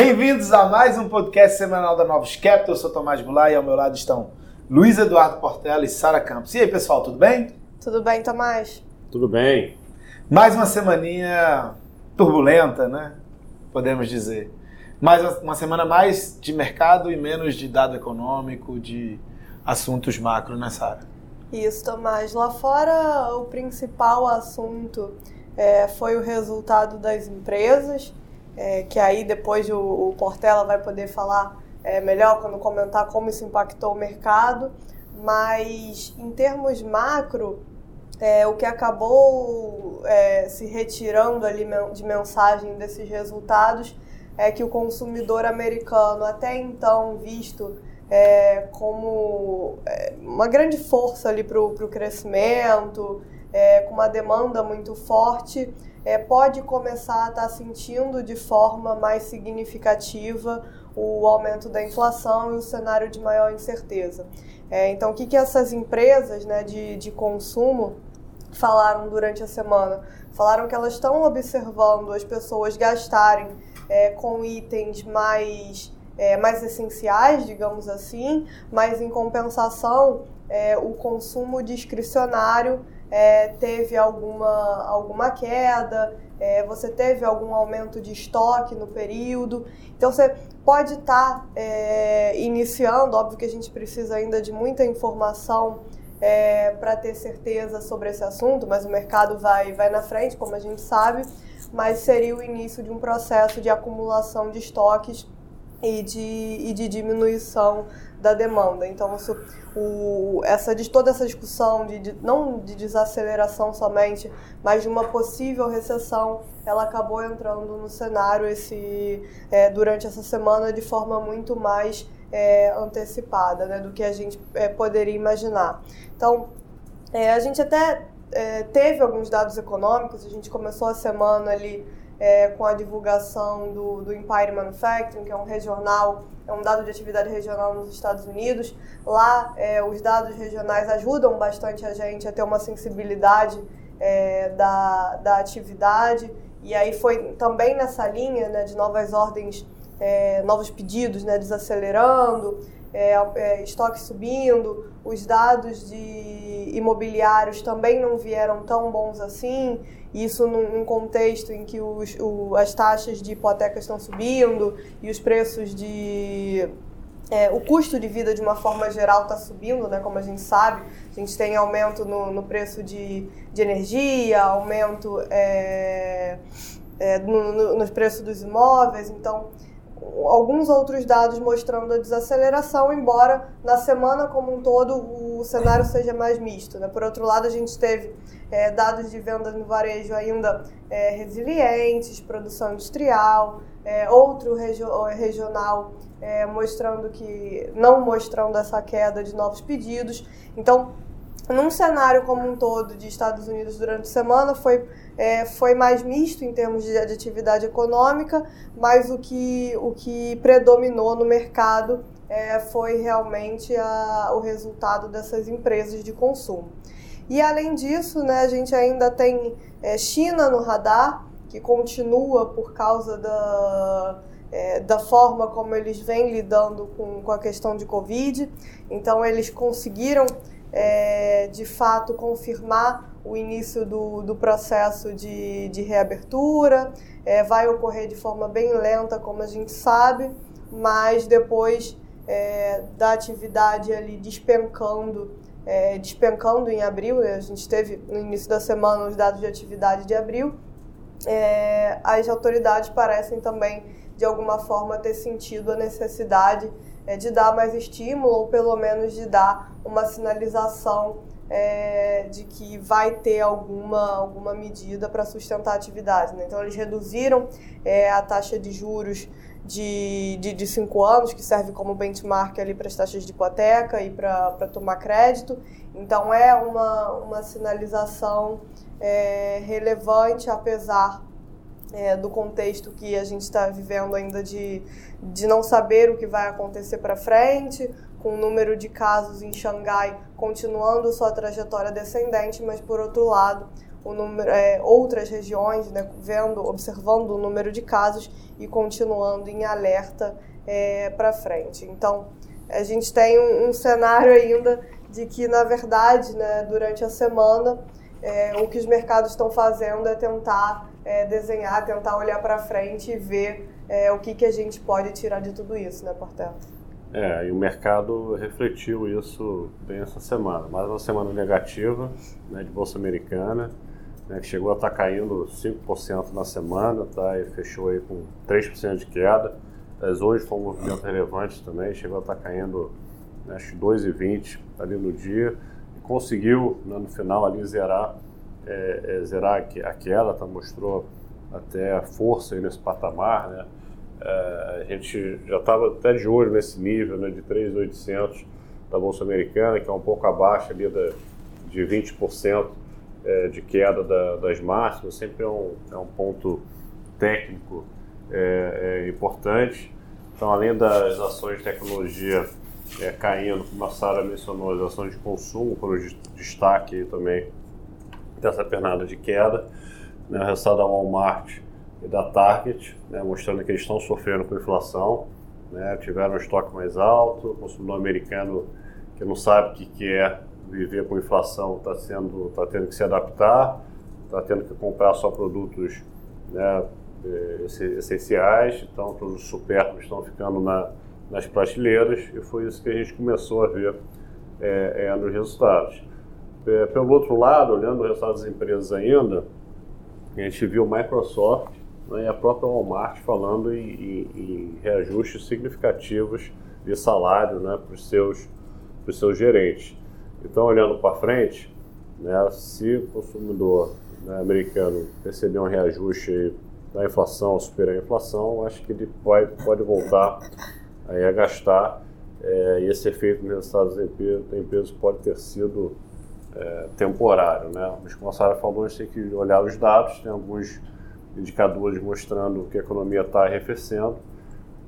Bem-vindos a mais um podcast semanal da Novos Capital. Eu sou Tomás Goulart e ao meu lado estão Luiz Eduardo Portela e Sara Campos. E aí, pessoal, tudo bem? Tudo bem, Tomás? Tudo bem. Mais uma semaninha turbulenta, né? Podemos dizer. Mais uma semana mais de mercado e menos de dado econômico, de assuntos macro, né, Sara? Isso, Tomás. Lá fora, o principal assunto é, foi o resultado das empresas é, que aí depois o, o, Portela vai poder falar é, melhor quando comentar como isso impactou o mercado. Mas em termos macro, é, o que acabou é, se retirando ali de mensagem desses resultados é que o consumidor americano, até então visto é, como é, uma grande força ali para o crescimento, com uma demanda muito forte, é, pode começar a estar tá sentindo de forma mais significativa o aumento da inflação e o cenário de maior incerteza. É, então, o que, que essas empresas né, de, de consumo falaram durante a semana? Falaram que elas estão observando as pessoas gastarem é, com itens mais, é, mais essenciais, digamos assim, mas em compensação, é, o consumo discricionário é, teve alguma, alguma queda, é, você teve algum aumento de estoque no período. Então você pode estar tá, é, iniciando, óbvio que a gente precisa ainda de muita informação é, para ter certeza sobre esse assunto, mas o mercado vai, vai na frente, como a gente sabe, mas seria o início de um processo de acumulação de estoques e de, e de diminuição da demanda. Então, isso, o, essa, toda essa discussão, de, de, não de desaceleração somente, mas de uma possível recessão, ela acabou entrando no cenário esse, é, durante essa semana de forma muito mais é, antecipada né, do que a gente é, poderia imaginar. Então, é, a gente até é, teve alguns dados econômicos, a gente começou a semana ali é, com a divulgação do, do Empire Manufacturing, que é um regional, é um dado de atividade regional nos Estados Unidos. Lá, é, os dados regionais ajudam bastante a gente a ter uma sensibilidade é, da, da atividade. E aí foi também nessa linha né, de novas ordens, é, novos pedidos, né, desacelerando, é, é, estoque subindo, os dados de imobiliários também não vieram tão bons assim. Isso num, num contexto em que os, o, as taxas de hipoteca estão subindo e os preços de. É, o custo de vida, de uma forma geral, está subindo, né? como a gente sabe. A gente tem aumento no, no preço de, de energia, aumento é, é, no, no, nos preços dos imóveis. Então, alguns outros dados mostrando a desaceleração, embora na semana como um todo o cenário seja mais misto. Né? Por outro lado, a gente teve é, dados de vendas no varejo ainda é, resilientes, produção industrial, é, outro regio regional é, mostrando que não mostrando essa queda de novos pedidos. Então, num cenário como um todo de Estados Unidos durante a semana foi, é, foi mais misto em termos de, de, atividade econômica, mas o que, o que predominou no mercado é, foi realmente a, o resultado dessas empresas de consumo. E além disso, né, a gente ainda tem é, China no radar, que continua por causa da, é, da forma como eles vêm lidando com, com a questão de Covid. Então, eles conseguiram é, de fato confirmar o início do, do processo de, de reabertura. É, vai ocorrer de forma bem lenta, como a gente sabe, mas depois é, da atividade ali despencando, é, despencando em abril, né? a gente teve no início da semana os dados de atividade de abril, é, as autoridades parecem também de alguma forma ter sentido a necessidade é, de dar mais estímulo ou pelo menos de dar uma sinalização é, de que vai ter alguma, alguma medida para sustentar a atividade. Né? Então, eles reduziram é, a taxa de juros de, de, de, cinco anos, que serve como benchmark ali para as taxas de hipoteca e para tomar crédito. Então, é uma, uma sinalização é, relevante, apesar é, do contexto que a gente está vivendo ainda de, de não saber o que vai acontecer para frente, com o número de casos em Xangai continuando sua trajetória descendente, mas por outro lado, o número, é, outras regiões, né, vendo, observando o número de casos e continuando em alerta é, para frente. Então, a gente tem um, um, cenário ainda de que, na verdade, né, durante a semana, é, o que os mercados estão fazendo é tentar é, desenhar, tentar olhar para frente e ver é, o que, que a gente pode tirar de tudo isso, né, Portela? É, e o mercado refletiu isso bem essa semana. Mais uma semana negativa né, de Bolsa Americana, né, que chegou a estar tá caindo 5% na semana, tá, e fechou aí com 3% de queda. Mas hoje foi um movimento relevante também, chegou a estar tá caindo né, acho 2,20 ali no dia, e conseguiu né, no final ali zerar, é, é, zerar a queda, tá, mostrou até a força nesse patamar, né? É, a gente já estava até de olho nesse nível né, de 3.800 da Bolsa Americana, que é um pouco abaixo ali da, de 20% é, de queda da, das máximas, sempre é um, é um ponto técnico é, é importante. Então, além das ações de tecnologia é, caindo, como a Sara mencionou, as ações de consumo foram de destaque também dessa pernada de queda. Né, o resultado da Walmart da Target, né, mostrando que eles estão sofrendo com inflação, né, tiveram um estoque mais alto, o consumidor americano que não sabe o que, é viver com inflação está sendo, tá tendo que se adaptar, está tendo que comprar só produtos né, eh, essenciais, então todos os supérfluos estão ficando na, nas prateleiras e foi isso que a gente começou a ver é, é, nos resultados. Pelo outro lado, olhando o resultado das empresas ainda, a gente viu Microsoft né, e a própria Walmart falando em, em, em reajustes significativos de salário né, para os seus, seus gerentes. Então, olhando para frente, né, se o consumidor né, americano perceber um reajuste da inflação, superar a inflação, acho que ele pode, pode voltar aí a gastar é, e esse efeito nos resultados da empresa pode ter sido é, temporário. Né? Mas como a Sara falou, a gente tem que olhar os dados, tem alguns indicadores mostrando que a economia está arrefecendo.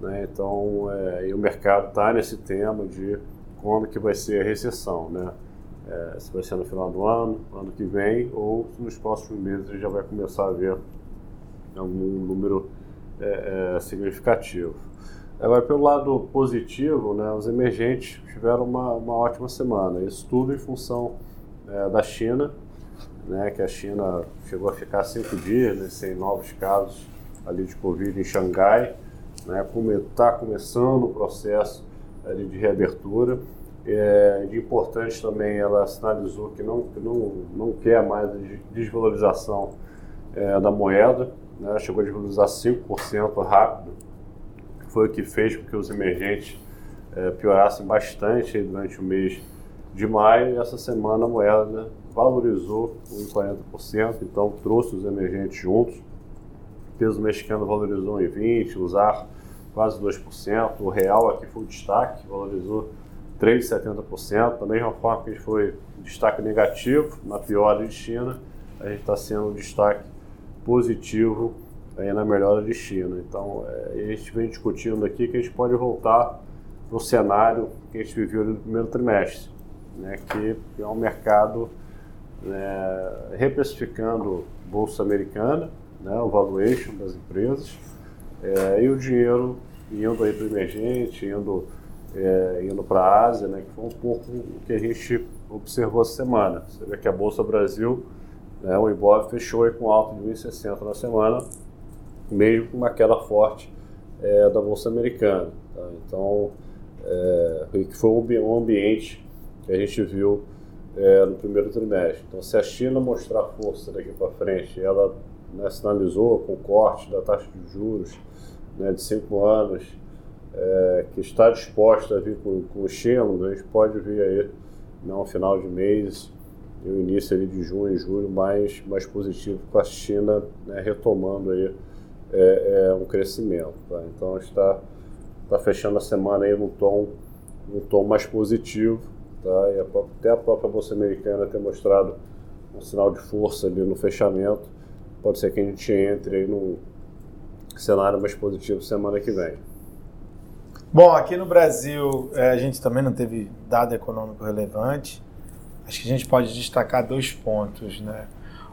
Né? Então, é, o mercado está nesse tema de quando que vai ser a recessão, né? É, se vai ser no final do ano, ano que vem, ou nos próximos meses já vai começar a ver algum número é, é, significativo. Agora, pelo lado positivo, né, os emergentes tiveram uma, uma ótima semana. Isso tudo em função é, da China, né, que a China chegou a ficar cinco dias né, sem novos casos ali de Covid em Xangai. Né, está começando o processo ali de reabertura. É, de importante também, ela sinalizou que não, que não, não quer mais desvalorização é, da moeda, né, chegou a desvalorizar 5% rápido, foi o que fez com que os emergentes é, piorassem bastante durante o mês de maio e essa semana a moeda valorizou em 40%, então trouxe os emergentes juntos. O peso mexicano valorizou em 20%, o ZAR quase 2%, o real aqui foi o destaque, valorizou 3,70%. Da mesma forma que a gente foi destaque negativo na piora de China, a gente está sendo um destaque positivo aí na melhora de China. Então, é, a gente vem discutindo aqui que a gente pode voltar no cenário que a gente viveu no primeiro trimestre, né, que é um mercado né, reprecificando bolsa americana, né, o valuation das empresas, é, e o dinheiro indo aí para o emergente, indo, é, indo para a Ásia, né, que foi um pouco o que a gente observou essa semana. Você vê que a Bolsa Brasil, né, o Ibov fechou aí com alto de 1,60 na semana, mesmo com uma queda forte é, da Bolsa Americana. Tá? Então, é, que foi um ambiente que a gente viu é, no primeiro trimestre. Então, se a China mostrar força daqui para frente, ela né, sinalizou com o corte da taxa de juros né, de cinco anos, é, que está disposta a vir com, com estímulos, a gente pode vir aí no né, final de mês e o início ali de junho e julho mais, mais positivo com a China né, retomando aí é, é um crescimento. Tá? Então está tá fechando a semana aí num tom, num tom mais positivo Tá? E a, até a própria Bolsa Americana ter mostrado um sinal de força ali no fechamento. Pode ser que a gente entre aí num cenário mais positivo semana que vem. Bom, aqui no Brasil é, a gente também não teve dado econômico relevante. Acho que a gente pode destacar dois pontos, né?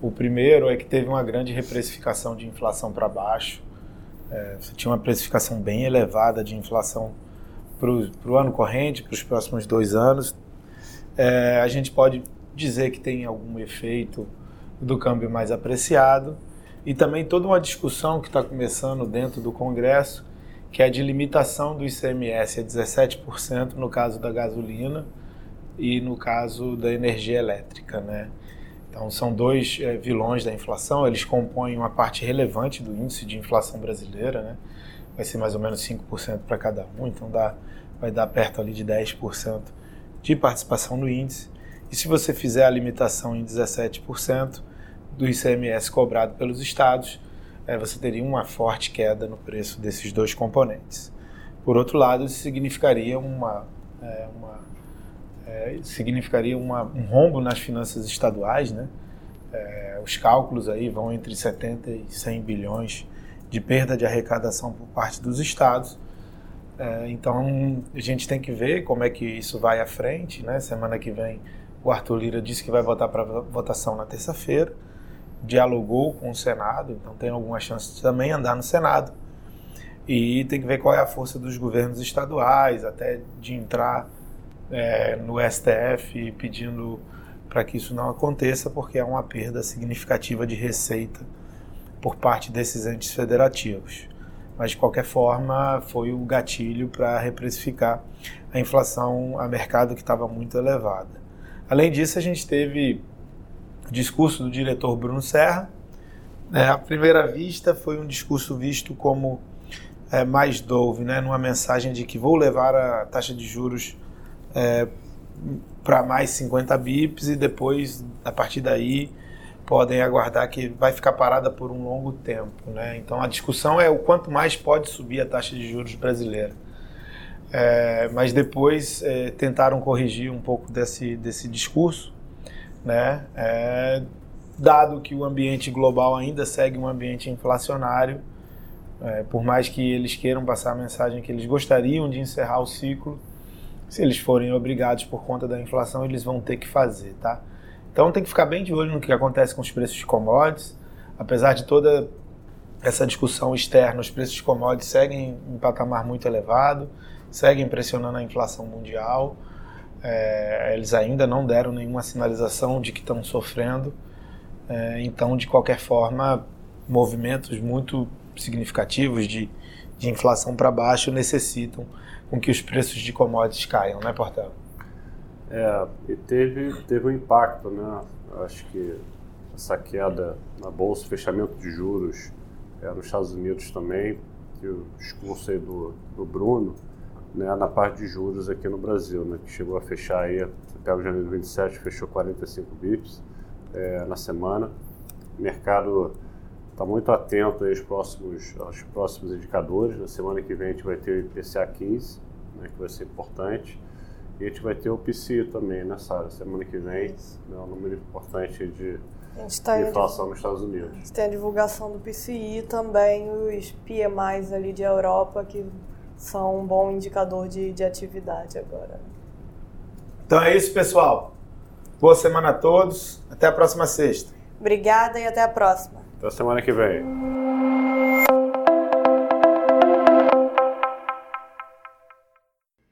O primeiro é que teve uma grande reprecificação de inflação para baixo. É, tinha uma precificação bem elevada de inflação para o ano corrente, para os próximos dois anos. É, a gente pode dizer que tem algum efeito do câmbio mais apreciado e também toda uma discussão que está começando dentro do Congresso, que é de limitação do ICMS a 17% no caso da gasolina e no caso da energia elétrica, né? Então são dois é, vilões da inflação, eles compõem uma parte relevante do índice de inflação brasileira, né? Vai ser mais ou menos 5% para cada um, então dá, vai dar perto ali de 10% de participação no índice. E se você fizer a limitação em 17% do ICMS cobrado pelos estados, é, você teria uma forte queda no preço desses dois componentes. Por outro lado, isso significaria uma, é, uma é, significaria uma, um rombo nas finanças estaduais, né? É, os cálculos aí vão entre 70 e 100 bilhões de perda de arrecadação por parte dos estados. É, então a gente tem que ver como é que isso vai à frente, né? Semana que vem o Arthur Lira disse que vai votar para votação na terça-feira, dialogou com o Senado, então tem alguma chance de também andar no Senado. E tem que ver qual é a força dos governos estaduais, até de entrar é, no STF pedindo para que isso não aconteça, porque é uma perda significativa de receita por parte desses entes federativos. Mas, de qualquer forma, foi o gatilho para reprecificar a inflação a mercado que estava muito elevada. Além disso, a gente teve o discurso do diretor Bruno Serra. É, à primeira vista, foi um discurso visto como é, mais dove, né, numa mensagem de que vou levar a taxa de juros é, para mais 50 bips e depois, a partir daí, podem aguardar que vai ficar parada por um longo tempo. Né? Então a discussão é o quanto mais pode subir a taxa de juros brasileira. É, mas depois é, tentaram corrigir um pouco desse, desse discurso, né? É, dado que o ambiente global ainda segue um ambiente inflacionário, é, por mais que eles queiram passar a mensagem que eles gostariam de encerrar o ciclo, se eles forem obrigados por conta da inflação, eles vão ter que fazer, tá? Então tem que ficar bem de olho no que acontece com os preços de commodities. Apesar de toda essa discussão externa, os preços de commodities seguem em patamar muito elevado, seguem pressionando a inflação mundial. É, eles ainda não deram nenhuma sinalização de que estão sofrendo. É, então, de qualquer forma, movimentos muito significativos de, de inflação para baixo necessitam com que os preços de commodities caiam, né, Portela? É, e teve, teve um impacto, né? Acho que essa queda na bolsa, fechamento de juros é, nos Estados Unidos também, e o discurso aí do, do Bruno, né, na parte de juros aqui no Brasil, né, que chegou a fechar aí, até o janeiro 27, fechou 45 bips é, na semana. O mercado está muito atento aos próximos, aos próximos indicadores. Na semana que vem a gente vai ter o IPCA 15, né, que vai ser importante. E a gente vai ter o PCI também nessa né, semana que vem, né, um número importante de, tá inflação nos Estados Unidos. A gente tem a divulgação do PCI também, os PMIs ali de Europa, que são um bom indicador de, de atividade agora. Então é isso, pessoal. Boa semana a todos. Até a próxima sexta. Obrigada e até a próxima. Até semana que vem.